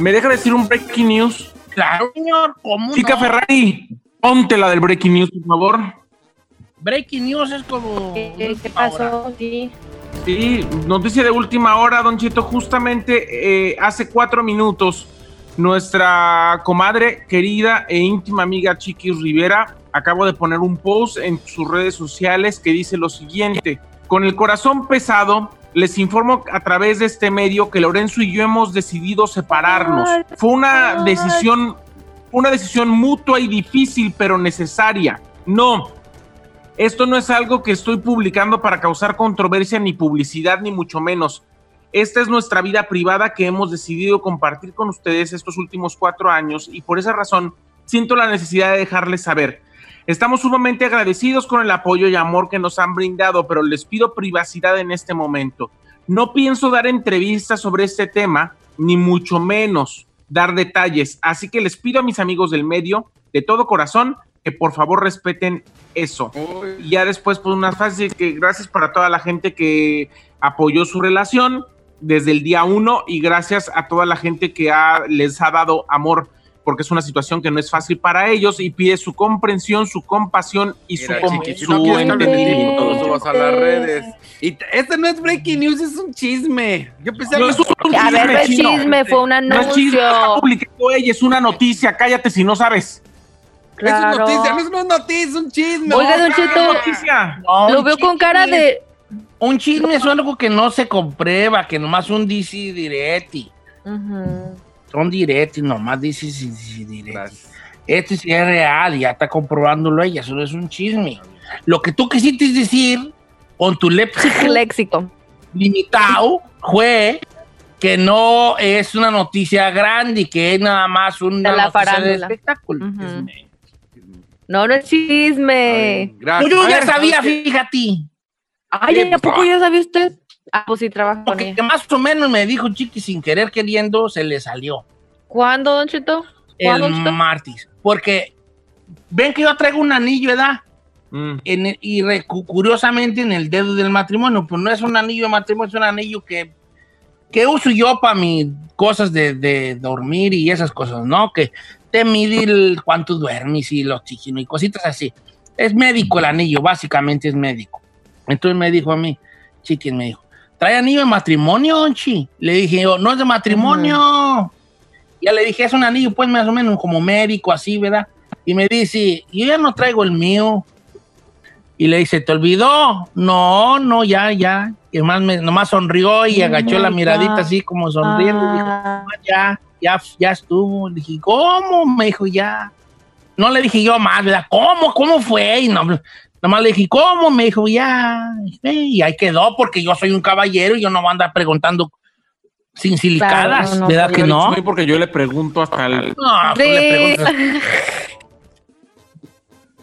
¿Me deja decir un breaking news? Claro, señor, ¿cómo Chica no? Ferrari, ponte la del breaking news, por favor. Breaking news es como... ¿Qué, qué última hora. pasó? Sí. Sí, noticia de última hora, Don Cheto. Justamente eh, hace cuatro minutos, nuestra comadre querida e íntima amiga Chiquis Rivera acabo de poner un post en sus redes sociales que dice lo siguiente: Con el corazón pesado, les informo a través de este medio que Lorenzo y yo hemos decidido separarnos. Fue una decisión, una decisión mutua y difícil, pero necesaria. No, esto no es algo que estoy publicando para causar controversia ni publicidad, ni mucho menos. Esta es nuestra vida privada que hemos decidido compartir con ustedes estos últimos cuatro años y por esa razón siento la necesidad de dejarles saber. Estamos sumamente agradecidos con el apoyo y amor que nos han brindado, pero les pido privacidad en este momento. No pienso dar entrevistas sobre este tema, ni mucho menos dar detalles, así que les pido a mis amigos del medio, de todo corazón, que por favor respeten eso. Y ya después, pues unas frases que gracias para toda la gente que apoyó su relación desde el día uno y gracias a toda la gente que ha- les ha dado amor, porque es una situación que no es fácil para ellos y pide su comprensión, su compasión y su, Mira, chiqui, si su no entendimiento. subas a las redes. Y este no es breaking news, es un chisme. Yo pensé No que es un A ver, no es chisme, fue un No es chisme, anuncio. publicando ella, es una noticia, cállate si no sabes. es una noticia, no es una noticia, es un chisme. Oiga, No, don Cheto, noticia. No, Lo veo con chisme. cara de. Un chisme es algo que no se comprueba, que nomás un DC diretti. Ujú. Son diretti, nomás dice diretti. Gracias. Este sí es real, ya está comprobándolo ella, eso no es un chisme. Lo que tú quisiste decir con tu léxico Léxico. limitado fue que no es una noticia grande y que es nada más una De la noticia de espectáculo. No, no es chisme. Gracias. Pues yo ya sabía, fíjate. Ay, ¿a poco ya sabía usted? Ah, pues sí, trabaja con Porque ella. más o menos me dijo Chiqui sin querer queriendo, se le salió ¿Cuándo, Don Cheto? ¿Cuándo, el Don Cheto? martes. Porque ven que yo traigo un anillo, ¿verdad? Mm. En el- y re- cu- curiosamente en el dedo del matrimonio, pues no es un anillo de matrimonio, es un anillo que, que uso yo para mis cosas de, de dormir y esas cosas, ¿no? Que te mide el cuánto duermes y los oxígeno y cositas así. Es médico el anillo, básicamente es médico. Entonces me dijo a mí, chiquis, me dijo, ¿trae anillo de matrimonio, Chi? Le dije yo, no es de matrimonio. Ya le dije, es un anillo, pues más o menos como médico, así, ¿verdad? Y me dice, yo ya no traigo el mío. Y le dice, ¿te olvidó? No, no, ya, ya. Y nomás, me, nomás sonrió y Oh agachó la miradita God. así como sonriendo. y dijo, Ah, "No, ya, ya, ya estuvo. Le dije, ¿cómo? Me dijo, ya. No le dije yo más, ¿verdad? ¿Cómo? ¿Cómo fue? Y no, nomás le dije, ¿cómo? Me dijo, ya. Y ahí quedó porque yo soy un caballero y yo no voy a andar preguntando sin silicadas, Claro, no, ¿verdad no, que no? Sí, porque yo le pregunto hasta el... No, tú le preguntas.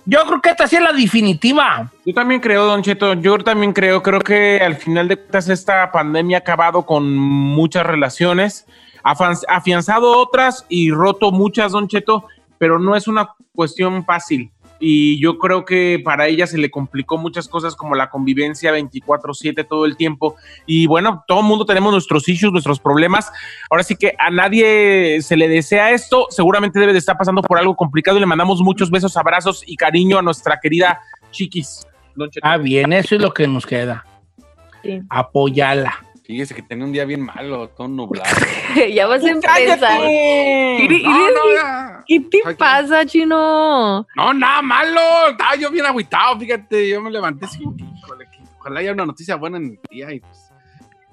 Yo creo que esta sí es la definitiva. Yo también creo, Don Cheto, yo también creo, creo que al final de cuentas esta pandemia ha acabado con muchas relaciones, afianzado otras y roto muchas, Don Cheto, pero no es una cuestión fácil. Y yo creo que para ella se le complicó muchas cosas como la convivencia 24/7 todo el tiempo. Y bueno, todo el mundo tenemos nuestros issues, nuestros problemas. Ahora sí que a nadie se le desea esto. Seguramente debe de estar pasando por algo complicado y le mandamos muchos besos, abrazos y cariño a nuestra querida Chiquis. Ah, bien, eso es lo que nos queda. Sí. Apoyarla. Fíjese que tenía un día bien malo, todo nublado. ya vas a empezar. Ya. ¿Qué te Ay, qué- pasa, chino? No, nada malo. Estaba yo bien agüitado, fíjate. Yo me levanté así, híjole, que ojalá haya una noticia buena en el día y pues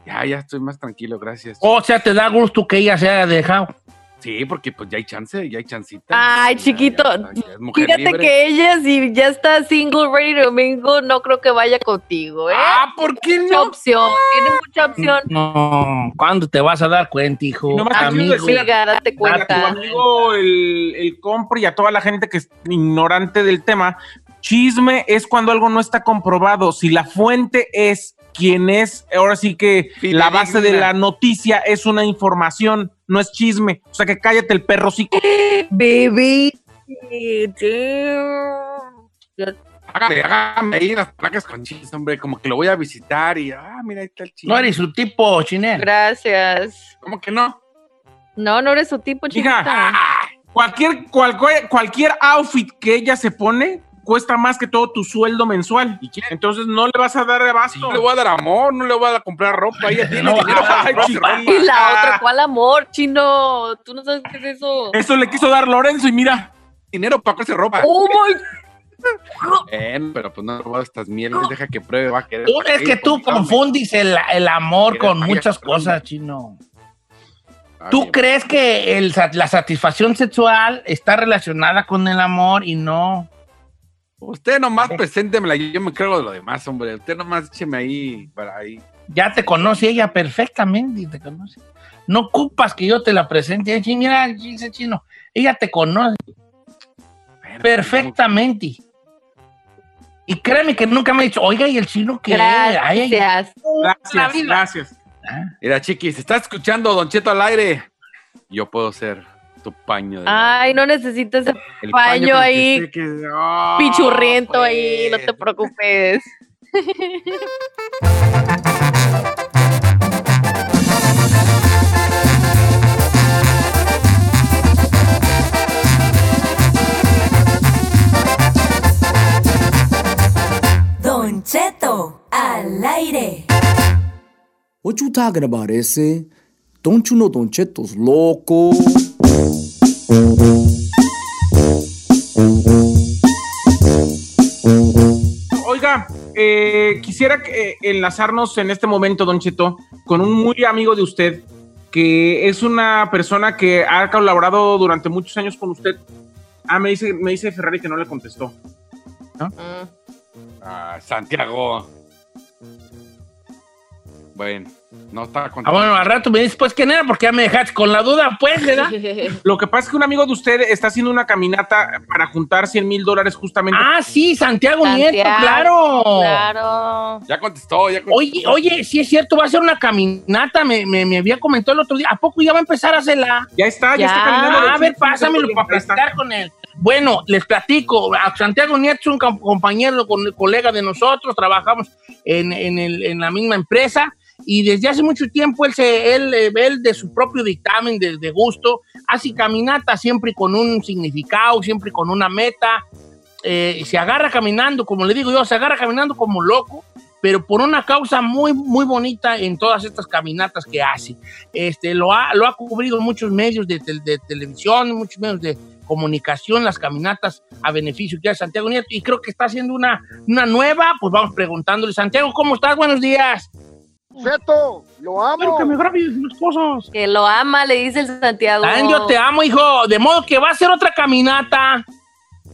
ya, ya estoy más tranquilo, gracias. O sea, te da gusto que ella se haya dejado. Sí, porque pues ya hay chance, ya hay chancita. Ay, Ya, chiquito. ya, ya, ya es mujer Fíjate libre. que ella, si ya está single, ready to mingle, no creo que vaya contigo, ¿eh? Ah, ¿por qué mucha no? opción, tiene mucha opción. No, ¿cuándo te vas a dar cuenta, hijo? Quiero Amigo. decir- Amiga, date A tu cuenta. amigo el, el compre y a toda la gente que es ignorante del tema, chisme es cuando algo no está comprobado. Si la fuente es quien es, ahora sí que la base de la noticia es una información, no es chisme. O sea que cállate el perro sí. Baby. damn. Hágale, hágame ahí las placas con chis, hombre. Como que lo voy a visitar y, ah, mira, ahí está el chis. No eres su tipo, chinel. Gracias. ¿Cómo que no? No, no eres su tipo, Hija, chiquita. cualquier, cualquier, cualquier outfit que ella se pone cuesta más que todo tu sueldo mensual. Entonces no le vas a dar abasto. No le voy a dar amor, no le voy a comprar ropa. Ella tiene No, dinero para ay, ropa. Y la otra, ¿cuál amor, chino? Tú no sabes qué es eso. Eso le quiso dar Lorenzo y mira. dinero para comprarse ropa. Oh my Bien, pero pues no roba estas mieles, deja que pruebe, va a querer. Tú- es que tú confundis el, el amor con muchas cosas, chino. Ah, ¿Tú crees que el la satisfacción sexual está relacionada con el amor y no? Usted nomás preséntemela, yo me creo de lo demás, hombre. Usted nomás écheme ahí para ahí. Ya te conoce ella perfectamente, te conoce. No ocupas que yo te la presente. Mira, dice chino, ella te conoce perfectamente. Y créeme que nunca me ha dicho, oiga, ¿y el chino ay, Gracias. Gracias, gracias. Mira, chiquis, está escuchando Don Cheto al aire. Yo puedo ser tu paño de Ay, no necesitas ese el paño ahí, que- Ah, pichurriento ahí, no pues. te preocupes. Don Cheto al aire. What you talking about, ese? Don't you know Don Cheto's loco? Oiga, eh, quisiera que, eh, enlazarnos en este momento, Don Cheto, con un muy amigo de usted, que es una persona que ha colaborado durante muchos años con usted. Ah, me dice, me dice Ferrari que no le contestó. Mm. Ah, Santiago. Bueno, no está Ah, contento. bueno, al rato me dices, pues, ¿quién era? Porque ya me dejaste con la duda, pues, ¿verdad? Lo que pasa es que un amigo de usted está haciendo una caminata para juntar 100 mil dólares justamente. Ah, sí, Santiago, Nieto, claro. Claro. Ya contestó, ya contestó. Oye, oye, sí es cierto, va a ser una caminata, me, me, me había comentado el otro día. ¿A poco ya va a empezar a hacerla? Ya está, ya, Ya. está caminando. Ah, a ver, pásamelo para platicar con él. Bueno, les platico. A Santiago Nieto es un com- compañero, con, colega de nosotros, trabajamos en, en el- en la misma empresa y desde hace mucho tiempo él, se, él, eh, él de su propio dictamen, de, de gusto, hace caminata siempre con un significado, siempre con una meta. Eh, se agarra caminando, como le digo yo, se agarra caminando como loco, pero por una causa muy, muy bonita en todas estas caminatas que hace. Este, lo, ha, lo ha cubrido muchos medios de, tel- de televisión, muchos medios de comunicación, las caminatas a beneficio que hace Santiago Nieto, y creo que está haciendo una, una nueva, pues vamos preguntándole, Santiago, ¿cómo estás? Buenos días. Cheto, lo Quiero que me amo. cosas. Que lo ama, le dice el Santiago. Yo te amo, hijo, de modo que va a ser otra caminata.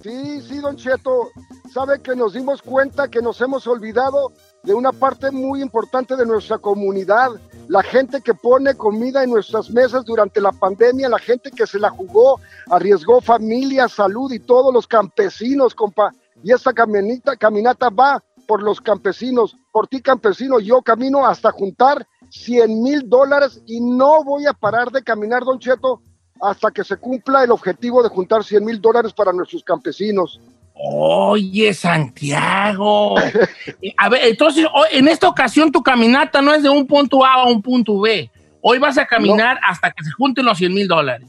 Sí, sí, don Cheto. Sabe que nos dimos cuenta que nos hemos olvidado de una parte muy importante de nuestra comunidad. La gente que pone comida en nuestras mesas durante la pandemia, la gente que se la jugó, arriesgó familia, salud y todos los campesinos, compa. Y esta caminata, caminata va por los campesinos, por ti campesino. Yo camino hasta juntar 100 mil dólares y no voy a parar de caminar, don Cheto, hasta que se cumpla el objetivo de juntar 100 mil dólares para nuestros campesinos. Oye, Santiago. Eh, A ver, entonces, hoy- en esta ocasión tu caminata no es de un punto A a un punto B. Hoy vas a caminar hasta que se junten los 100 mil dólares.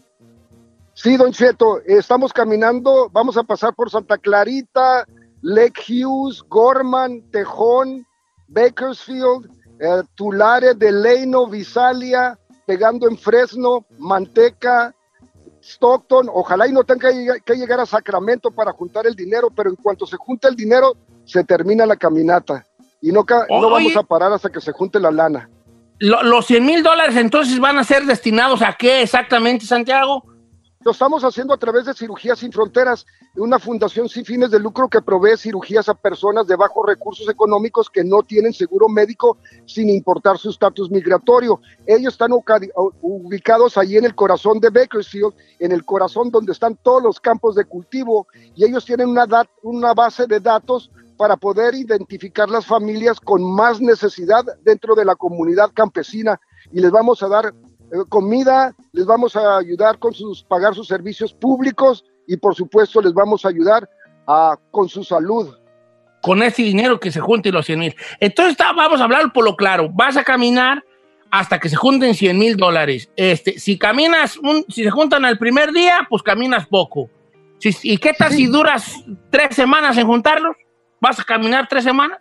Sí, don Cheto, estamos caminando, vamos a pasar por Santa Clarita, Lake Hughes, Gorman, Tejón, Bakersfield, eh, Tulare, Delano, Visalia, pegando en Fresno, Manteca, Stockton. Ojalá y no tenga que lleg- que llegar a Sacramento para juntar el dinero, pero en cuanto se junta el dinero, se termina la caminata. Y no, ca- no vamos a parar hasta que se junte la lana. Lo- los 100 mil dólares entonces van a ser destinados a qué exactamente, Santiago? Lo estamos haciendo a través de Cirugías Sin Fronteras, una fundación sin fines de lucro que provee cirugías a personas de bajos recursos económicos que no tienen seguro médico sin importar su estatus migratorio. Ellos están ubicados allí en el corazón de Bakersfield, en el corazón donde están todos los campos de cultivo, y ellos tienen una, una base de datos para poder identificar las familias con más necesidad dentro de la comunidad campesina y les vamos a dar comida, les vamos a ayudar con sus pagar sus servicios públicos y por supuesto les vamos a ayudar a, con su salud. Con ese dinero que se junte los 100 mil. Entonces está- vamos a hablar por lo claro. Vas a caminar hasta que se junten 100 mil dólares. Este, si caminas, un- si se juntan al primer día, pues caminas poco. Si- ¿Y qué tal si duras tres semanas en juntarlos? ¿Vas a caminar tres semanas?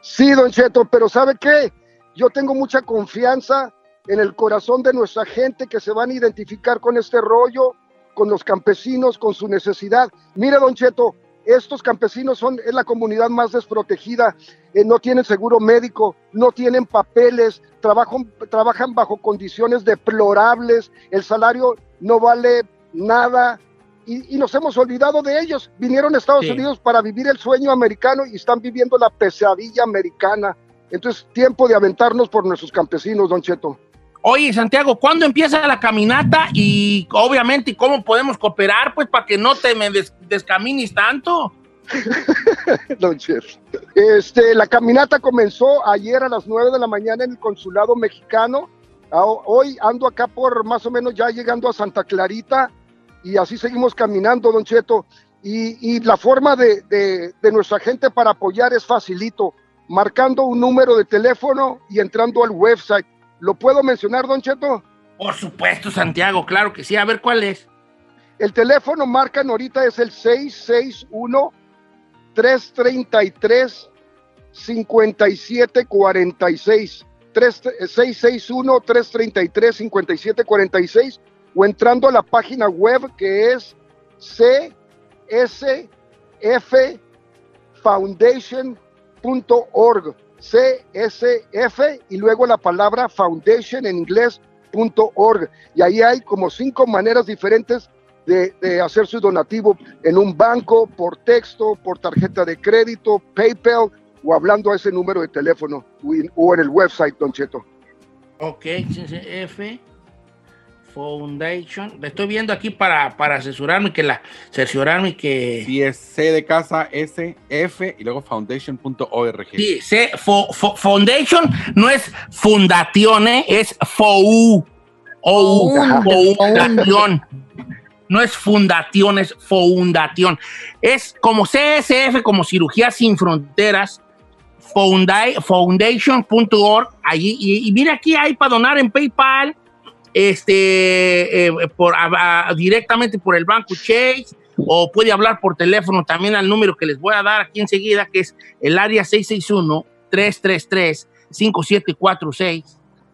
Sí, don Cheto, pero ¿sabe qué? Yo tengo mucha confianza en el corazón de nuestra gente que se van a identificar con este rollo, con los campesinos, con su necesidad. Mire, don Cheto, estos campesinos son es la comunidad más desprotegida, eh, no tienen seguro médico, no tienen papeles, trabajan, trabajan bajo condiciones deplorables, el salario no vale nada. Y, y nos hemos olvidado de ellos. Vinieron a Estados Sí. Unidos para vivir el sueño americano y están viviendo la pesadilla americana. Entonces, tiempo de aventarnos por nuestros campesinos, don Cheto. Oye, Santiago, ¿cuándo empieza la caminata? Y obviamente, ¿cómo podemos cooperar? Pues para que no te me des- descamines tanto. Don. Este, la caminata comenzó ayer a las 9 de la mañana en el consulado mexicano. Ah, Hoy ando acá por más o menos ya llegando a Santa Clarita y así seguimos caminando, don Cheto. Y, la forma de, de- de nuestra gente para apoyar es facilito, marcando un número de teléfono y entrando al website. ¿Lo puedo mencionar, don Cheto? Por supuesto, Santiago, claro que sí. A ver cuál es. El teléfono marcan ahorita es el 661 333 5746 661 333 5746 o entrando a la página web que es csffoundation.org csf y luego la palabra foundation en inglés punto org y ahí hay como cinco maneras diferentes de, hacer su donativo en un banco, por texto, por tarjeta de crédito, PayPal o hablando a ese número de teléfono o en, el website, Don Cheto. Ok, F Foundation. Estoy viendo aquí para, para asesorarme que la cerciorarme que Sí, es C de casa, S, F y luego foundation.org. sí, C, fo- fo- Foundation no es fundación, ¿eh? es FOU. OU, Found, fundación. No es fundación, es fundación. Es como CSF, como Cirugía Sin Fronteras, founda- foundation.org. Allí, y, y mira, aquí hay para donar en PayPal, este, eh, por, a- a- directamente por el banco Chase, o puede hablar por teléfono también al número que les voy a dar aquí enseguida, que es el área 661-333-5746.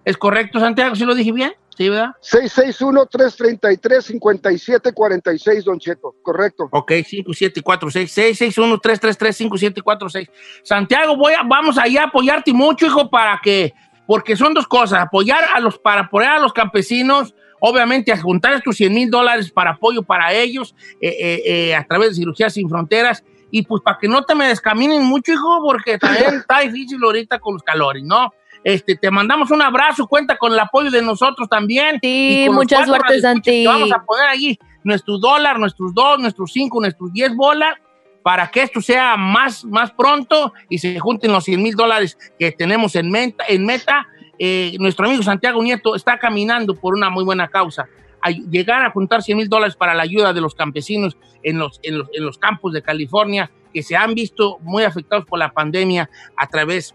¿Es correcto, Santiago? ¿Sí lo dije bien? ¿Sí, verdad? 661-333-5746, Don Cheto, correcto. Ok, 5746 661-333-5746. Santiago, voy a, vamos allá a apoyarte mucho, hijo, para que, porque son dos cosas, apoyar a los, para apoyar a los campesinos, obviamente a juntar estos 100 mil dólares para apoyo para ellos eh, eh, eh, a través de Cirugía Sin Fronteras, y pues para que no te me descaminen mucho, hijo, porque también está difícil ahorita con los calores, ¿no? Este, te mandamos un abrazo, cuenta con el apoyo de nosotros también. Sí, Y con los mucha cuatro suerte, Santi. Vamos a poner allí nuestro dólar, nuestros dos, nuestros cinco, nuestros diez bolas para que esto sea más, más pronto y se junten los 100 mil dólares que tenemos en meta. En. Eh, nuestro amigo Santiago Nieto está caminando por una muy buena causa. Llegar a juntar 100 mil dólares para la ayuda de los campesinos en los, en, los, en los campos de California que se han visto muy afectados por la pandemia a través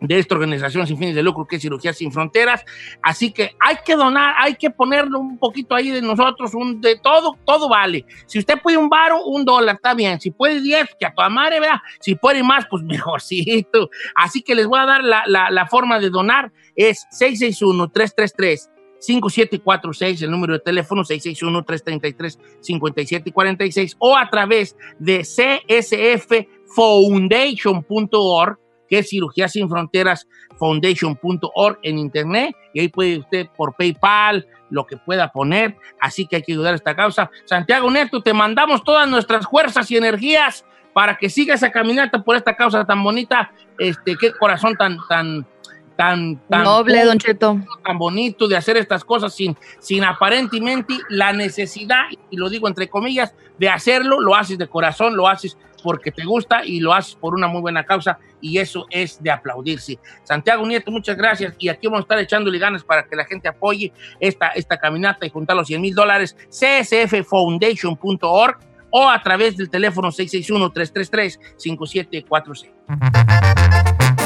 de esta organización sin fines de lucro que es Cirugía Sin Fronteras. Así que hay que donar, hay que ponerle un poquito ahí de nosotros, un, de todo, todo vale. Si usted puede un varo, un dólar, está bien. Si puede 10, que a toda madre, ¿verdad? Si puede más, pues mejorcito. Así que les voy a dar la, la, la forma de donar. Es 661-333. 5746, el número de teléfono 661-333-5746 o a través de csffoundation.org que es Cirugía Sin Fronteras Foundation.org en internet y ahí puede usted por PayPal lo que pueda poner, así que hay que ayudar a esta causa. Santiago Neto, te mandamos todas nuestras fuerzas y energías para que siga esa caminata por esta causa tan bonita, este, qué corazón tan, tan, tan, tan Noble, Don Cheto. tan bonito de hacer estas cosas sin, sin aparentemente la necesidad, y lo digo entre comillas, de hacerlo, lo haces de corazón, lo haces porque te gusta y lo haces por una muy buena causa y eso es de aplaudirse. Santiago Nieto, muchas gracias y aquí vamos a estar echándole ganas para que la gente apoye esta, esta caminata y juntar los 100 mil dólares, csffoundation.org o a través del teléfono 661-333-5746.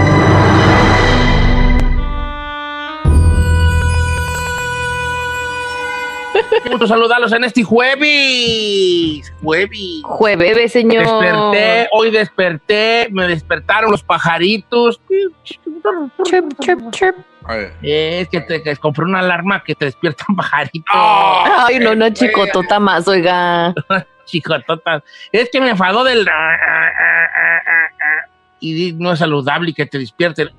Qué gusto saludarlos en este jueves. Jueves. Jueves, señor. Desperté, hoy desperté, me despertaron los pajaritos. Chirp, chirp, chirp. Es que te que compré una alarma que te despierta un pajarito. Ay, no, no, chicotota más, oiga. Chicotota. Es que me enfadó del. Y no es saludable que te despierten.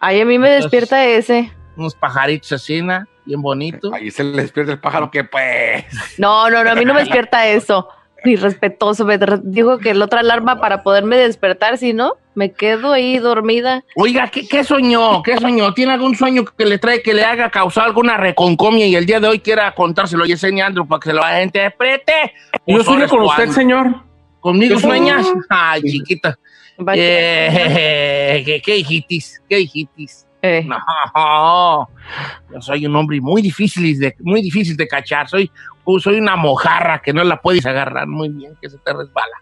Ay, a mí me despierta ese. Unos pajaritos así, ¿no? bien bonitos. Ahí se le despierta el pájaro que pues. No, no, no, a mí no me despierta eso. Ni respetuoso. Me dijo que la otra alarma para poderme despertar, si no, me quedo ahí dormida. Oiga, ¿qué, qué soñó? ¿Qué soñó? ¿Tiene algún sueño que le trae, que le haga causar alguna reconcomia y el día de hoy quiera contárselo y enseñando para que se lo interprete? Yo Pues, sueño ahora con usted, señor. ¿Conmigo Yo sueñas? sueño. Ay, chiquita. Vaya. Eh, ¿Qué, qué hijitis? ¿Qué hijitis? Eh, No, yo soy un hombre muy difícil de, muy difícil de cachar. Soy, soy una mojarra que no la puedes agarrar muy bien, que se te resbala.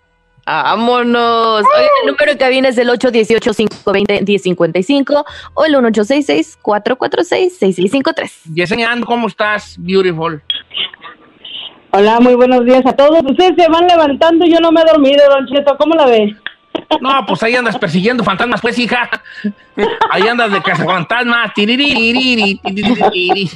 Vámonos. Oiga, el número de cabina es el 818-520-1055 o el 1866-446-6653. Yesenia, ¿cómo estás? Beautiful. Hola, muy buenos días a todos. Ustedes se van levantando, yo no me he dormido, Don Cheto. ¿Cómo la ve? No, pues ahí andas persiguiendo fantasmas, pues, hija. Ahí andas de cazafantasmas. Tiririri, tiririri.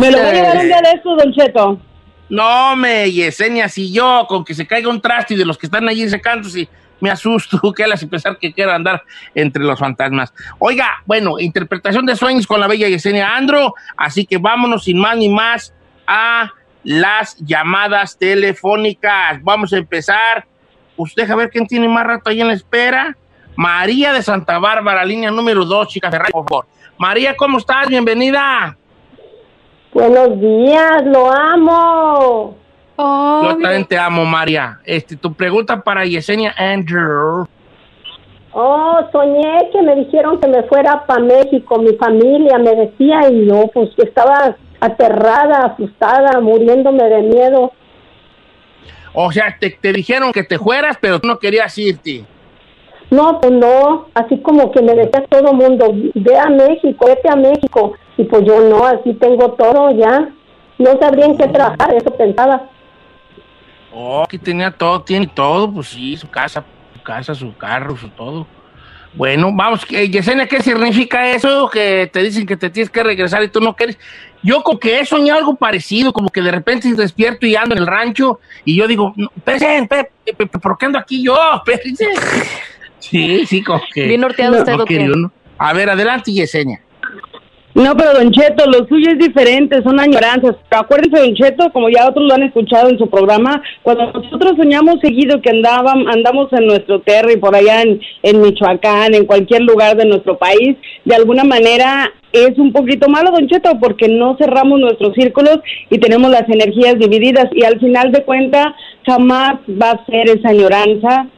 Me lo voy a llevar un día de estos, Don Cheto. No, me, Yesenia, si yo, con que se caiga un traste y de los que están allí secando, si me asusto, que las y pensar que quiero andar entre los fantasmas. Oiga, bueno, interpretación de sueños con la bella Yesenia Andro, así que vámonos sin más ni más a las llamadas telefónicas. Vamos a empezar. Usted deja ver quién tiene más rato ahí en la espera. María de Santa Bárbara, línea número 2, chica Ferrari, por favor. María, ¿cómo estás? Bienvenida. Buenos días, lo amo. Yo también te amo, María. Este, tu pregunta para Yesenia Andrew. Oh, soñé que me dijeron que me fuera para México, mi familia me decía y yo pues estaba aterrada, asustada, muriéndome de miedo. O sea, te, te dijeron que te fueras, pero tú no querías irte. No, pues no, así como que me decía todo mundo, ve a México, vete a México. Y pues yo no, así tengo todo ya. No sabría en qué trabajar, eso pensaba. Oh, que tenía todo, tiene todo, pues sí, su casa, su casa, su carro, su todo. Bueno, vamos, Yesenia, ¿qué significa eso? Que te dicen que te tienes que regresar y tú no quieres. Yo como que he soñado algo parecido, como que de repente despierto y ando en el rancho y yo digo, no, espérense, espérense, ¿por qué ando aquí yo? Sí, sí, como que... Bien norteado usted, no ¿o qué? quería uno. A ver, adelante, Yesenia. No, pero Don Cheto, lo suyo es diferente, son añoranzas. Acuérdense, Don Cheto, como ya otros lo han escuchado en su programa, cuando nosotros soñamos seguido que andaban, andamos en nuestro terry, por allá en, en Michoacán, en cualquier lugar de nuestro país, de alguna manera es un poquito malo, Don Cheto, porque no cerramos nuestros círculos y tenemos las energías divididas y al final de cuentas jamás va a ser esa añoranza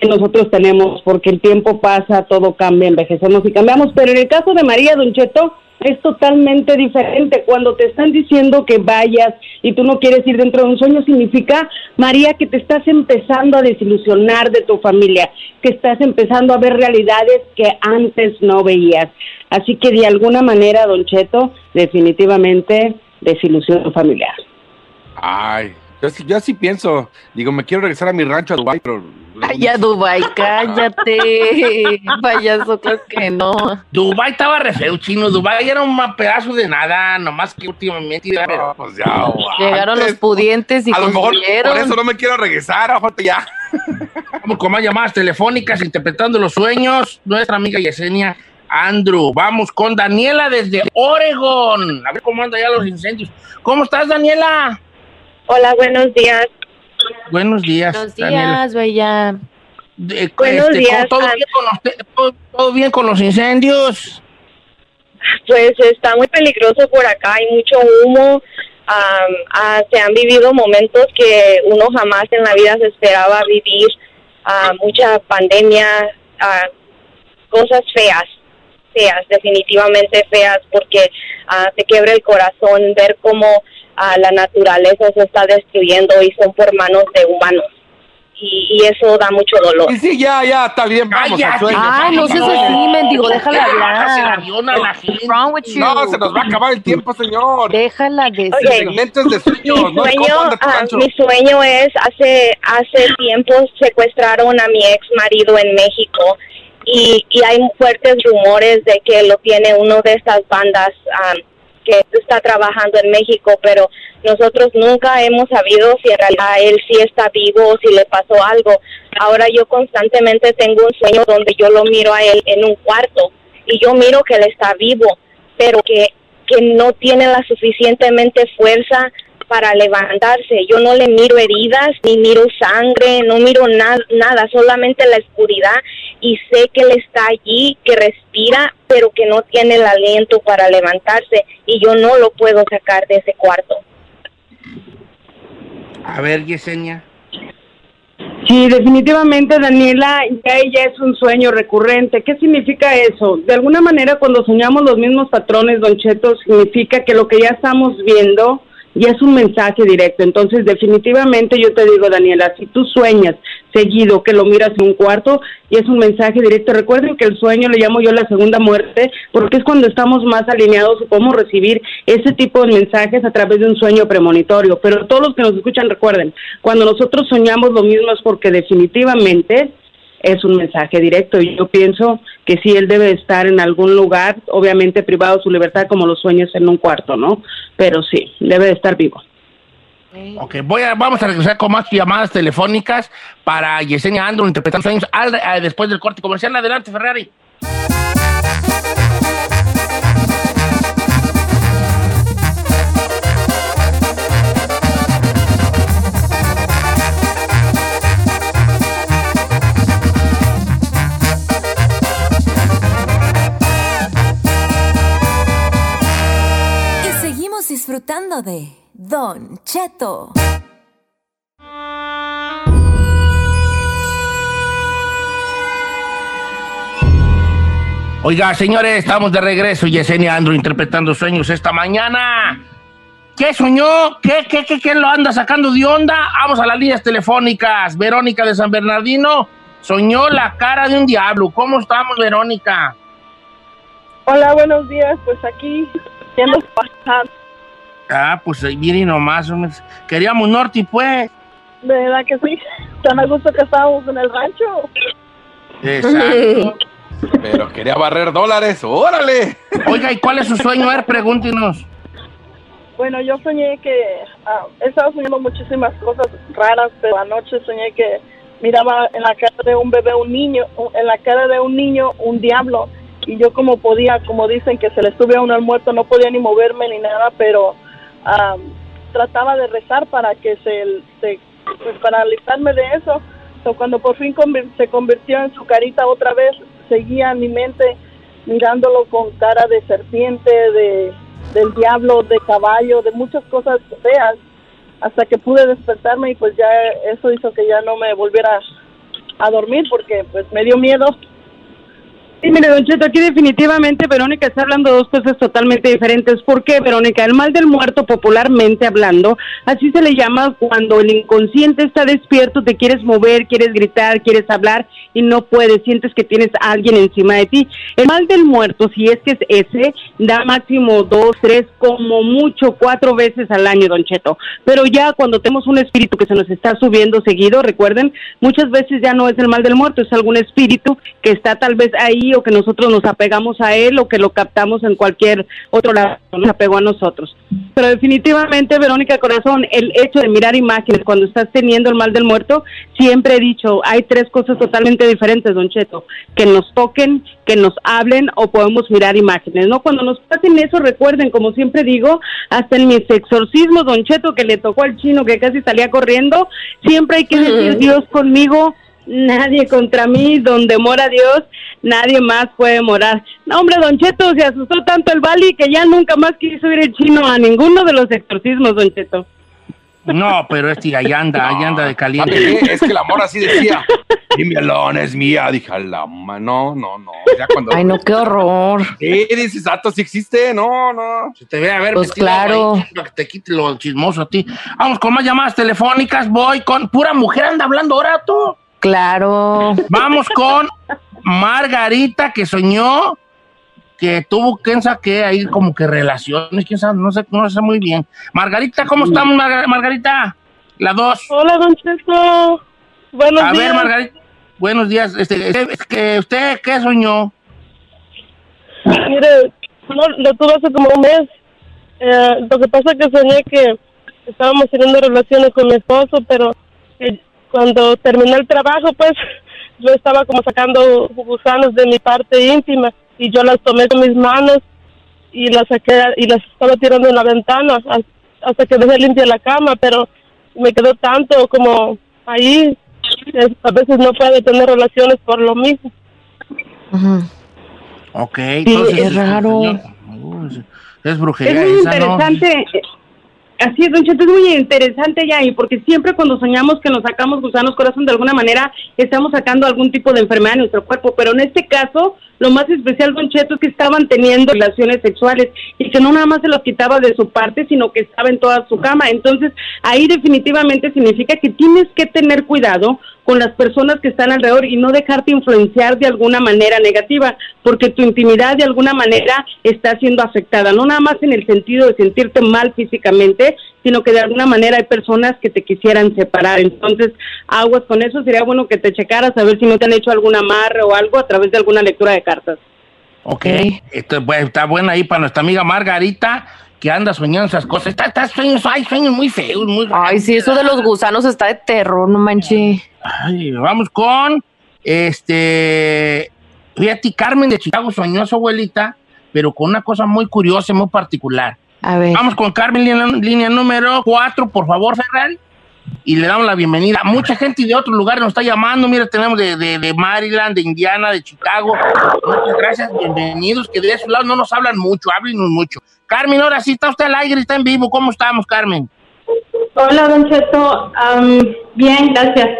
que nosotros tenemos, porque el tiempo pasa, todo cambia, envejecemos y cambiamos. Pero en el caso de María Don Cheto, es totalmente diferente. Cuando te están diciendo que vayas y tú no quieres ir dentro de un sueño, significa, María, que te estás empezando a desilusionar de tu familia, que estás empezando a ver realidades que antes no veías. Así que de alguna manera, Don Cheto, definitivamente desilusión familiar. Ay, yo, sí- yo así pienso. Digo, me quiero regresar a mi rancho a Dubái, pero. Ay, ya, Dubai, cállate. Payaso, claro que no. Dubai estaba re feo, chino. Dubai era un pedazo de nada, nomás que últimamente. No, pues ya. o Llegaron antes, los pudientes y A lo mejor por eso no me quiero regresar, ojalá ya. Vamos con más llamadas telefónicas interpretando los sueños. Nuestra amiga Yesenia Andrew. Vamos con Daniela desde Oregon. A ver cómo anda ya los incendios. ¿Cómo estás, Daniela? Hola, buenos días. Buenos días, Buenos Daniela. días, bella. De- Buenos este, días, ¿todo, bien con usted- todo- todo bien con los incendios? Pues está muy peligroso por acá, hay mucho humo. am, ah, se han vivido momentos que uno jamás en la vida se esperaba vivir. ah, mucha pandemia, ah, cosas feas, feas, definitivamente feas, porque ah, te quiebra el corazón ver cómo ah, la naturaleza se está destruyendo y son por manos de humanos. Y, y eso da mucho dolor. Y sí, ya, ya, está bien, vamos al sueño. Ay, no seas así, mendigo, déjala hablar. What's wrong with you? No, se nos va a acabar el tiempo, señor. Déjala de Ok. Segmentos de sueños, mi no sueño, ah, mi sueño es hace hace tiempo secuestraron a mi ex marido en México y, y hay fuertes rumores de que lo tiene uno de estas bandas ah, que está trabajando en México, pero nosotros nunca hemos sabido si en realidad él sí está vivo o si le pasó algo. Ahora yo constantemente tengo un sueño donde yo lo miro a él en un cuarto y yo miro que él está vivo, pero que, que no tiene la suficientemente fuerza para levantarse. Yo no le miro heridas, ni miro sangre, no miro na- nada, solamente la oscuridad y sé que él está allí, que respira, pero que no tiene el aliento para levantarse y yo no lo puedo sacar de ese cuarto. A ver, Yesenia. Sí, definitivamente, Daniela, ya ella es un sueño recurrente. ¿Qué significa eso? De alguna manera, cuando soñamos los mismos patrones, Don Cheto, significa que lo que ya estamos viendo ya es un mensaje directo. Entonces, definitivamente, yo te digo, Daniela, si tú sueñas seguido que lo miras en un cuarto y es un mensaje directo, recuerden que el sueño le llamo yo la segunda muerte, porque es cuando estamos más alineados y podemos recibir ese tipo de mensajes a través de un sueño premonitorio. Pero todos los que nos escuchan, recuerden, cuando nosotros soñamos lo mismo es porque definitivamente es un mensaje directo y yo pienso que sí él debe estar en algún lugar, obviamente privado de su libertad como los sueños en un cuarto, ¿no? Pero sí, debe de estar vivo. Ok, voy a, vamos a regresar con más llamadas telefónicas para Yesenia Andrew interpretando sueños al- eh, después del corte comercial. Adelante, Ferrari. Disfrutando de Don Cheto. Oiga, señores, estamos de regreso. Yesenia Andrew interpretando sueños esta mañana. ¿Qué soñó? ¿Qué, qué, qué, qué lo anda sacando de onda? Vamos a las líneas telefónicas. Verónica de San Bernardino soñó la cara de un diablo. ¿Cómo estamos, Verónica? Hola, buenos días. Pues aquí, yendo pasar. Ah, pues ahí viene nomás. Queríamos Norte, pues. De verdad que sí. Tan a gusto que estábamos en el rancho. Exacto. Pero quería barrer dólares, órale. Oiga, ¿y cuál es su sueño? A ver, pregúntenos. Bueno, yo soñé que ah, he estado soñando muchísimas cosas raras, pero anoche soñé que miraba en la cara de un bebé un niño, en la cara de un niño un diablo y yo como podía, como dicen que se le sube a uno al muerto, no podía ni moverme ni nada, pero ah, trataba de rezar para que se, pues para alistarme de eso. So, cuando por fin convir- se convirtió en su carita otra vez, seguía mi mente mirándolo con cara de serpiente, de del diablo, de caballo, de muchas cosas feas, hasta que pude despertarme y pues ya eso hizo que ya no me volviera a dormir porque pues me dio miedo. Sí, mire, Don Cheto, aquí definitivamente Verónica está hablando dos cosas totalmente diferentes. ¿Por qué, Verónica? El mal del muerto, popularmente hablando, así se le llama cuando el inconsciente está despierto, te quieres mover, quieres gritar, quieres hablar y no puedes, sientes que tienes a alguien encima de ti. El mal del muerto, si es que es ese, da máximo dos, tres, como mucho cuatro veces al año, Don Cheto. Pero ya cuando tenemos un espíritu que se nos está subiendo seguido, recuerden, muchas veces ya no es el mal del muerto, es algún espíritu que está tal vez ahí o que nosotros nos apegamos a él o que lo captamos en cualquier otro lado, nos apegó a nosotros. Pero definitivamente, Verónica Corazón, el hecho de mirar imágenes cuando estás teniendo el mal del muerto, siempre he dicho, hay tres cosas totalmente diferentes, Don Cheto, que nos toquen, que nos hablen o podemos mirar imágenes, ¿no? Cuando nos pasen eso, recuerden, como siempre digo, hasta en mis exorcismos, Don Cheto, que le tocó al chino que casi salía corriendo, siempre hay que decir Dios conmigo, nadie contra mí, donde mora Dios, nadie más puede morar. No, hombre, Don Cheto, se asustó tanto el Bali que ya nunca más quiso ir el chino a ninguno de los exorcismos, Don Cheto. No, pero este ahí anda, ahí anda de ¿Sabe caliente. Es que la morra así decía, mi melón es mía. Dije, la ma- no, no, no. Ya cuando... Ay, no, qué horror. Sí, dices, Sato, si existe, no, no. Se te ve a ver Pues claro. ahí, para que te quite lo chismoso a ti. Vamos con más llamadas telefónicas. Voy con pura mujer anda hablando ahora tú. Claro. Vamos con Margarita que soñó que tuvo, quién sabe qué, ahí como que relaciones, quién sabe, no sé, no sé muy bien. Margarita, ¿cómo estamos, Marga- Margarita? La dos. Hola, Don Cheto. Buenos A días. ver, Margarita, buenos días. Este, este, es que ¿Usted qué soñó? Mire, no, lo tuve hace como un mes. Eh, lo que pasa es que soñé que estábamos teniendo relaciones con mi esposo, pero que cuando terminé el trabajo, pues yo estaba como sacando gusanos de mi parte íntima y yo las tomé con mis manos y las saqué y las estaba tirando en la ventana has- hasta que dejé limpia la cama, pero me quedó tanto como ahí. que A veces no puede tener relaciones por lo mismo. Ujú. Ok, entonces. es raro. es brujería Es muy esa, ¿no? Así es, Don Cheto, es muy interesante ya, y porque siempre cuando soñamos que nos sacamos gusanos corazón, de alguna manera estamos sacando algún tipo de enfermedad en nuestro cuerpo, pero en este caso, lo más especial, Don Cheto, es que estaban teniendo relaciones sexuales y que no nada más se los quitaba de su parte, sino que estaba en toda su cama. Entonces, ahí definitivamente significa que tienes que tener cuidado con las personas que están alrededor y no dejarte influenciar de alguna manera negativa, porque tu intimidad de alguna manera está siendo afectada, no nada más en el sentido de sentirte mal físicamente, sino que de alguna manera hay personas que te quisieran separar. Entonces, aguas con eso, sería bueno que te checaras a ver si no te han hecho algún amarre o algo a través de alguna lectura de cartas. Ok, Esto, pues, está buena ahí para nuestra amiga Margarita, que anda soñando esas cosas. Está, está sueños, hay sueños muy feos, muy. Ay, sí, eso de los gusanos está de terror, no manches. Ay, vamos con, este, fíjate, Carmen de Chicago soñó a su abuelita, pero con una cosa muy curiosa y muy particular. A ver. Vamos con Carmen, línea, línea número 4, por favor, Ferrari. Y le damos la bienvenida. Mucha gente de otros lugares nos está llamando. Mira, tenemos de, de- de Maryland, de Indiana, de Chicago. Muchas gracias, bienvenidos. Que de esos lados no nos hablan mucho, háblenos mucho. Carmen, ahora sí está usted al aire, está en vivo. ¿Cómo estamos, Carmen? Hola, Don Cheto. Am, bien, gracias.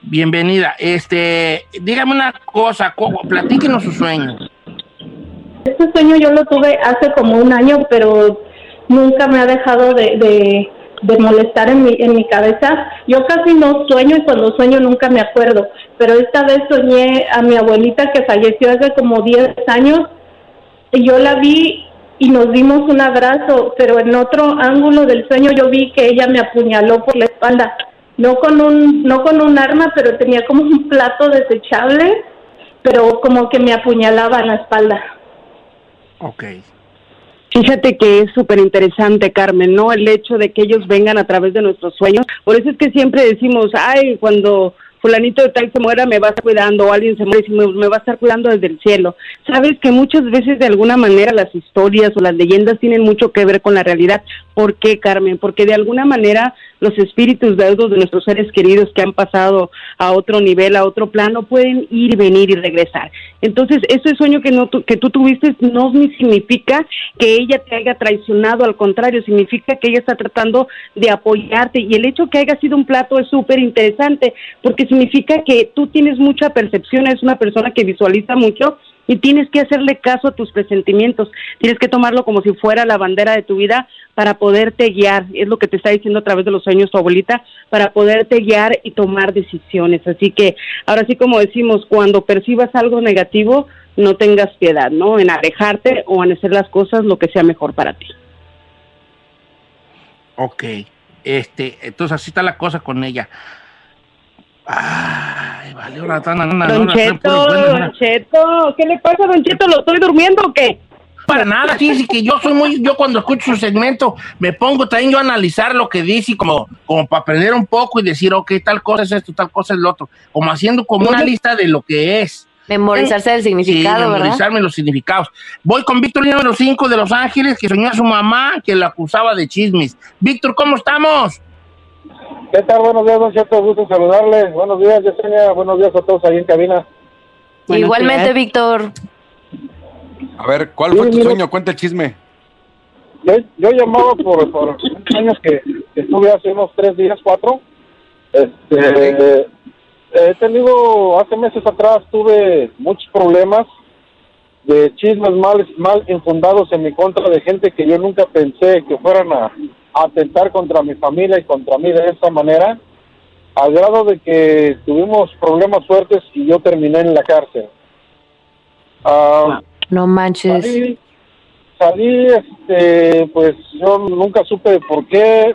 Bienvenida. Este, dígame una cosa, co- platíquenos su sueño. Este sueño yo lo tuve hace como un año, pero nunca me ha dejado de, de, de molestar en mi, en mi cabeza. Yo casi no sueño y cuando sueño nunca me acuerdo, pero esta vez soñé a mi abuelita que falleció hace como 10 años y yo la vi y nos dimos un abrazo, pero en otro ángulo del sueño yo vi que ella me apuñaló por la espalda, no con un no con un arma, pero tenía como un plato desechable, pero como que me apuñalaba en la espalda. Ok. Fíjate que es súper interesante, Carmen, ¿no? El hecho de que ellos vengan a través de nuestros sueños. Por eso es que siempre decimos, ay, cuando fulanito de tal se muera me va a estar cuidando, o alguien se muere me, me va a estar cuidando desde el cielo. Sabes que muchas veces de alguna manera las historias o las leyendas tienen mucho que ver con la realidad. ¿Por qué, Carmen? Porque de alguna manera los espíritus deudos de nuestros seres queridos que han pasado a otro nivel, a otro plano, pueden ir, venir y regresar. Entonces, ese sueño que, no, tu- que tú tuviste no ni significa que ella te haya traicionado, al contrario, significa que ella está tratando de apoyarte y el hecho que haya sido un plato es súper interesante porque significa que tú tienes mucha percepción, es una persona que visualiza mucho y tienes que hacerle caso a tus presentimientos, tienes que tomarlo como si fuera la bandera de tu vida para poderte guiar, es lo que te está diciendo a través de los sueños tu abuelita, para poderte guiar y tomar decisiones. Así que ahora sí como decimos, cuando percibas algo negativo, no tengas piedad, ¿no? En alejarte o en hacer las cosas lo que sea mejor para ti. Ok. Este, entonces así está la cosa con ella. Ay, vale, ahora están Don Cheto, Don Cheto, ¿qué le pasa, Don Cheto? ¿Lo estoy durmiendo o qué? Para nada, fíjese que yo soy muy, yo cuando escucho su segmento me pongo también yo a analizar lo que dice y como, como para aprender un poco y decir, ok, tal cosa es esto, tal cosa es lo otro, como haciendo como una lista de lo que es. Memorizarse del significado, sí, ¿verdad? memorizarme los significados. Voy con Víctor número 5 de Los Ángeles, que soñó a su mamá que la acusaba de chismes. Víctor, ¿cómo estamos? ¿Qué tal? Buenos días, Don Cheto. Gusto saludarle. Buenos días, Yesenia. Buenos días a todos ahí en cabina. Igualmente, Víctor. A ver, ¿cuál fue tu sueño? Cuenta el chisme. Yo, yo llamaba por, por años que que estuve hace unos tres días, cuatro. Este, he tenido, hace meses atrás tuve muchos problemas de chismes mal, mal infundados en mi contra de gente que yo nunca pensé que fueran a atentar contra mi familia y contra mí de esta manera, al grado de que tuvimos problemas fuertes y yo terminé en la cárcel. Ah, No manches. salí, salí, este, pues yo nunca supe por qué,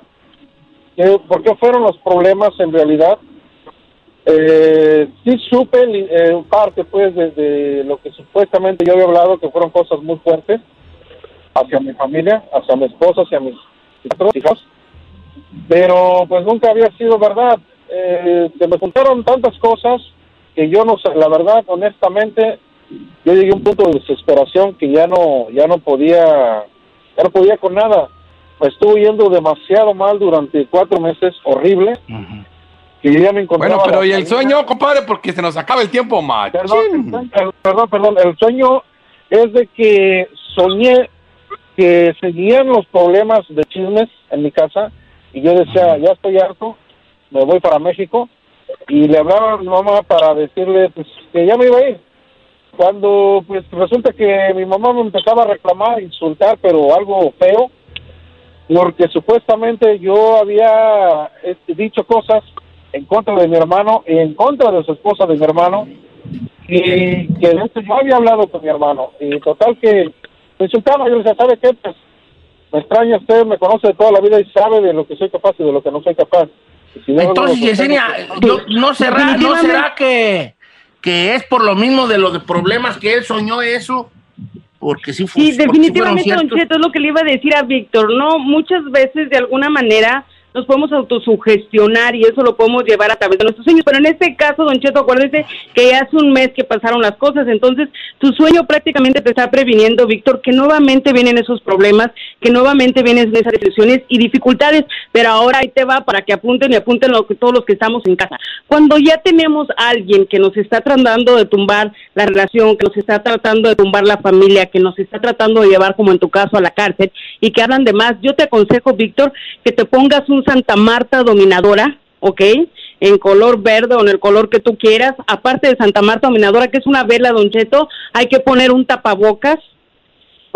qué- por qué fueron los problemas en realidad. Eh, sí supe eh, parte pues de, de lo que supuestamente yo había hablado, que fueron cosas muy fuertes hacia mi familia, hacia mi esposa, hacia mis hijos, pero pues nunca había sido verdad. Eh, se me juntaron tantas cosas que yo no sé, la verdad, honestamente, yo llegué a un punto de desesperación que ya no, ya no podía, ya no podía con nada. Me estuvo yendo demasiado mal durante cuatro meses, horrible. Que yo ya me. Bueno, pero ¿y el salida. sueño, compadre? Porque se nos acaba el tiempo, macho. Perdón, perdón, perdón. El sueño es de que soñé que seguían los problemas de chismes en mi casa y yo decía, ya estoy harto, me voy para México y le hablaba a mi mamá para decirle pues, que ya me iba a ir. Cuando pues resulta que mi mamá me empezaba a reclamar, insultar, pero algo feo, porque supuestamente yo había este, dicho cosas en contra de mi hermano y en contra de su esposa de mi hermano y que de hecho yo había hablado con mi hermano. Y total que insultaba yo le decía sabe qué pues me extraña usted me conoce de toda la vida y sabe de lo que soy capaz y de lo que no soy capaz si no, Entonces, no Yesenia, yo- ¿no será, no será que, que es por lo mismo de los de problemas que él soñó eso? Porque sí, fu- Sí, definitivamente, Don. Cheto, es lo que le iba a decir a Víctor, ¿no? Muchas veces, de alguna manera, nos podemos autosugestionar y eso lo podemos llevar a través de nuestros sueños. Pero en este caso, Don Cheto, acuérdese que hace un mes que pasaron las cosas, entonces tu sueño prácticamente te está previniendo, Víctor, que nuevamente vienen esos problemas, que nuevamente vienen esas depresiones y dificultades, pero ahora ahí te va para que apunten y apunten lo que, todos los que estamos en casa. Cuando ya tenemos alguien que nos está tratando de tumbar la relación, que nos está tratando de tumbar la familia, que nos está tratando de llevar, como en tu caso, a la cárcel y que hablan de más, yo te aconsejo, Víctor, que te pongas un Santa Marta dominadora, ¿ok? En color verde o en el color que tú quieras. Aparte de Santa Marta dominadora, que es una vela, Don Cheto, hay que poner un tapabocas,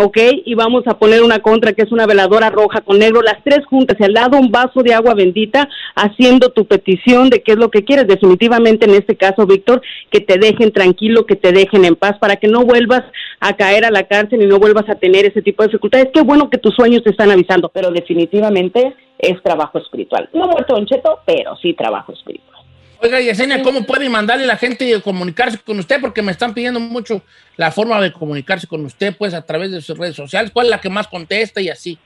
¿ok? Y vamos a poner una contra que es una veladora roja con negro, las tres juntas, y al lado un vaso de agua bendita, haciendo tu petición de qué es lo que quieres. Definitivamente en este caso, Víctor, que te dejen tranquilo, que te dejen en paz, para que no vuelvas a caer a la cárcel y no vuelvas a tener ese tipo de dificultades. Qué bueno que tus sueños te están avisando, pero definitivamente es trabajo espiritual. No muerto Don Cheto, pero sí trabajo espiritual. Oiga, Yesenia, ¿cómo puede mandarle a la gente y comunicarse con usted? Porque me están pidiendo mucho la forma de comunicarse con usted, pues a través de sus redes sociales. ¿Cuál es la que más contesta y así?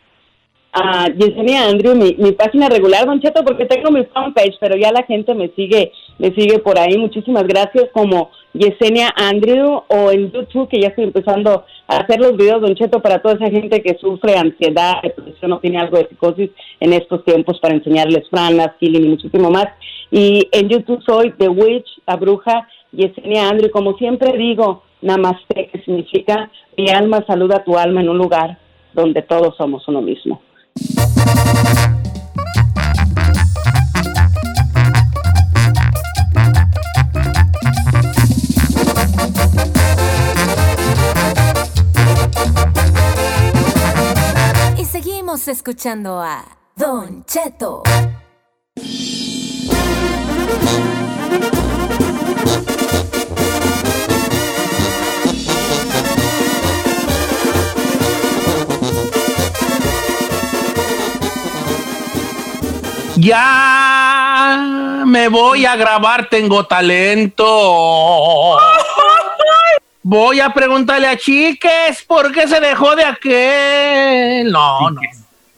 a Yesenia Andrew, mi, mi página regular, Don Cheto, porque tengo mi fanpage, pero ya la gente me sigue, me sigue por ahí. Muchísimas gracias, como Yesenia Andrew, o en YouTube, que ya estoy empezando a hacer los videos, Don Cheto, para toda esa gente que sufre ansiedad, depresión o tiene algo de psicosis en estos tiempos para enseñarles franas, healing y muchísimo más. Y en YouTube soy The Witch, la bruja, Yesenia Andrew. Como siempre digo, Namaste, que significa mi alma saluda a tu alma en un lugar donde todos somos uno mismo. Y seguimos escuchando a Don Cheto. Ya me voy a grabar, tengo talento. Voy a preguntarle a Chiques por qué se dejó de aquel. No, no.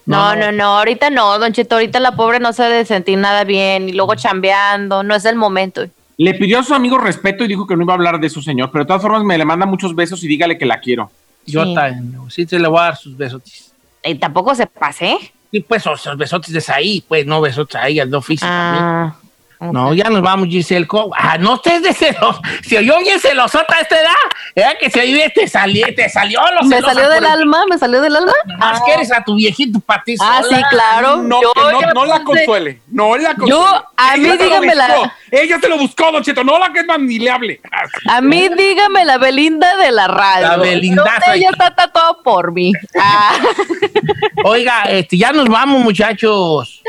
No, no, no, ahorita no, Don Cheto, ahorita la pobre no se debe sentir nada bien y luego chambeando, no es el momento. Le pidió a su amigo respeto y dijo que no iba a hablar de su señor, pero de todas formas me le manda muchos besos y dígale que la quiero. Yo Sí. también, sí se le voy a dar sus besotes. Y tampoco se pase. Sí, pues, o sea, besotes de ahí, pues, no besotes a ella, no físicamente. Ah, No, ya nos vamos, Giselle. Co- Ah, no estés de celos. Se oyó bien celosota a esta edad. Era que se oye, te salió, te salió lo ¿Me salió del el- alma? ¿Me salió del alma? Más que eres a tu viejito ti Ah, sí, claro. No, Yo que no, no la consuele. No la consuele. Yo, a mí Ella se lo dígame la- buscó. Ella se lo buscó, Don Cheto. No la que es más ni le hable. Así. A mí dígame la Belinda de la radio. La Belindaza. No, ella está tatuada por mí. Ah. Oiga, este, ya nos vamos, muchachos.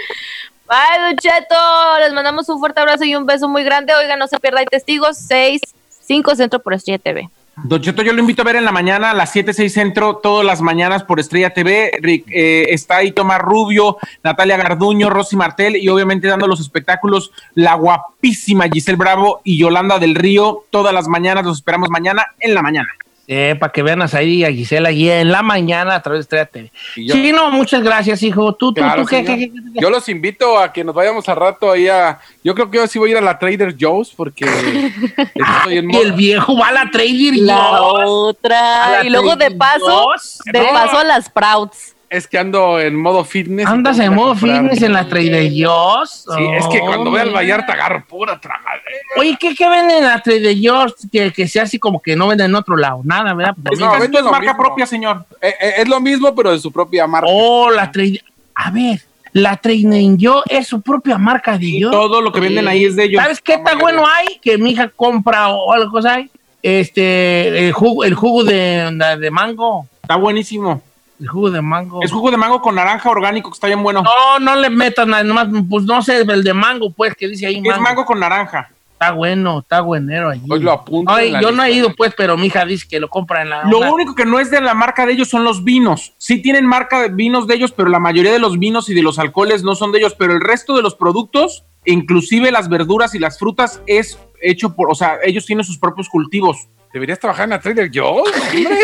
Bye, Don Cheto. Les mandamos un fuerte abrazo y un beso muy grande. Oiga, no se pierda. Hay testigos 6, 5 Centro por Estrella TV. Don Cheto, yo lo invito a ver en la mañana a las 7, 6 centro, todas las mañanas por Estrella TV. Rick, eh, está ahí Tomás Rubio, Natalia Garduño, Rosy Martel y obviamente dando los espectáculos la guapísima Giselle Bravo y Yolanda del Río. Todas las mañanas los esperamos mañana en la mañana. Eh, para que vean a Said y a Gisela allí en la mañana a través de Estrella TV. Y yo- Sí, no, muchas gracias, hijo. Tú, tú, Claro, tú, ¿qué, señor. qué, qué, qué? Yo los invito a que nos vayamos al rato ahí a. Yo creo que yo sí voy a ir a la Trader Joe's porque estoy en Y el viejo va a la Trader La Joe's. A otra. la Y luego de paso, Joe's. de No. paso a las Sprouts. Es que ando en modo fitness. ¿Andas en que modo comprar. fitness en la Trader Joe's? Sí, es que cuando voy al Oh, Vallarta agarro pura tragadera. Oye, ¿qué, qué venden en la Trader Joe's que, que sea así como que no venden en otro lado? Nada, ¿verdad? Pues Es lo que mismo. esto es lo marca mismo. propia, señor. Eh, eh, es lo mismo, pero de su propia marca. Oh, la Trader... A ver, la Trader Joe's es su propia marca de Y ellos. todo lo que venden ahí es de ellos. ¿Sabes qué tan bueno hay? Que mi hija compra o algo hay. Este, el jugo, el jugo de, de mango. Está buenísimo. El jugo de mango. Es jugo de mango con naranja orgánico que está bien bueno. No, no le metas nada, nomás, pues no sé, el de mango, pues, que dice ahí es mango con naranja. Está bueno, está buenero allí. Hoy lo apunto. Ay, yo no he ido, pues, pero mi hija dice que lo compra en la... Lo una- único que no es de la marca de ellos son los vinos. Sí tienen marca de vinos de ellos, pero la mayoría de los vinos y de los alcoholes no son de ellos. Pero el resto de los productos, inclusive las verduras y las frutas, es hecho por, o sea, ellos tienen sus propios cultivos. ¿Deberías trabajar en la Trader Joe's?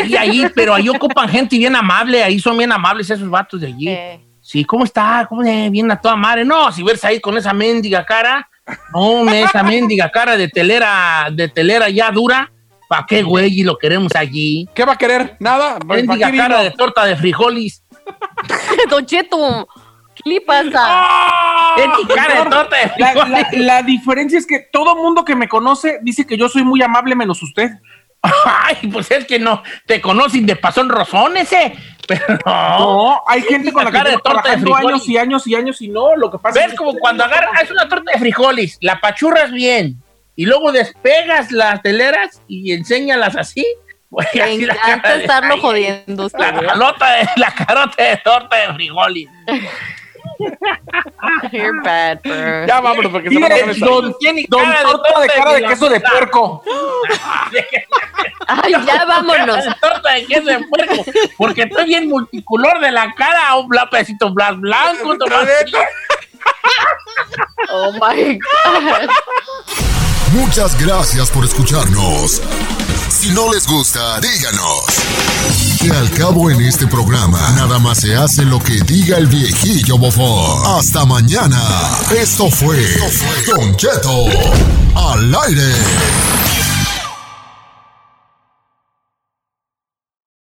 Y ahí, pero ahí ocupan gente bien amable, ahí son bien amables esos vatos de allí. Eh, Sí, ¿cómo está? ¿Cómo le viene a toda madre? No, si ves ahí con esa mendiga cara, no, esa mendiga cara de telera, de telera ya dura, ¿para qué, güey? Y lo queremos allí. ¿Qué va a querer? Nada. ¿Para Mendiga cara vino? de torta de frijoles. Don Cheto, ¿qué le pasa? ¡Ah! Mendiga cara de torta de La, frijoles. la- la diferencia es que todo mundo que me conoce dice que yo soy muy amable menos usted. Ay, pues es que no, te conocen de pasón rozón ese. Pero no. No, hay gente con la que cara de torta de frijoles. años y años y años y no, lo que pasa ¿Ves es como cuando agarras, es una torta de frijoles, la pachurras bien y luego despegas las teleras y enséñalas así? Pues, Me así la encanta estarlo jodiendo. La carota de, la carota de torta de frijoles. You're bad, bro. Ya vámonos porque se poner don, Tiene don cara torta de cara de de queso de puerco. Ay, ya vámonos. torta de queso de puerco, porque estoy bien multicolor de la cara, un bla- pedacito blan- blanco, más- Oh my God. Muchas gracias por escucharnos. Si no les gusta, díganos. Que al cabo en este programa, nada más se hace lo que diga el viejillo bofón. Hasta mañana. Esto fue Cheto al aire.